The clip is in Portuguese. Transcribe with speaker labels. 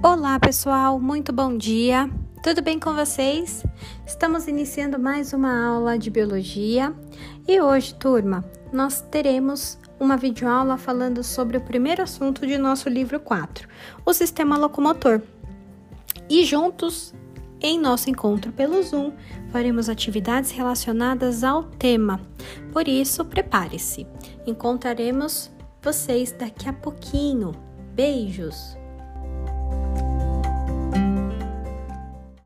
Speaker 1: Olá, pessoal, muito bom dia. Tudo bem com vocês? Estamos iniciando mais uma aula de biologia e hoje, turma, nós teremos uma videoaula falando sobre o primeiro assunto de nosso livro 4, o sistema locomotor. E juntos, em nosso encontro pelo Zoom, faremos atividades relacionadas ao tema. Por isso, prepare-se. Encontraremos vocês daqui a pouquinho. Beijos!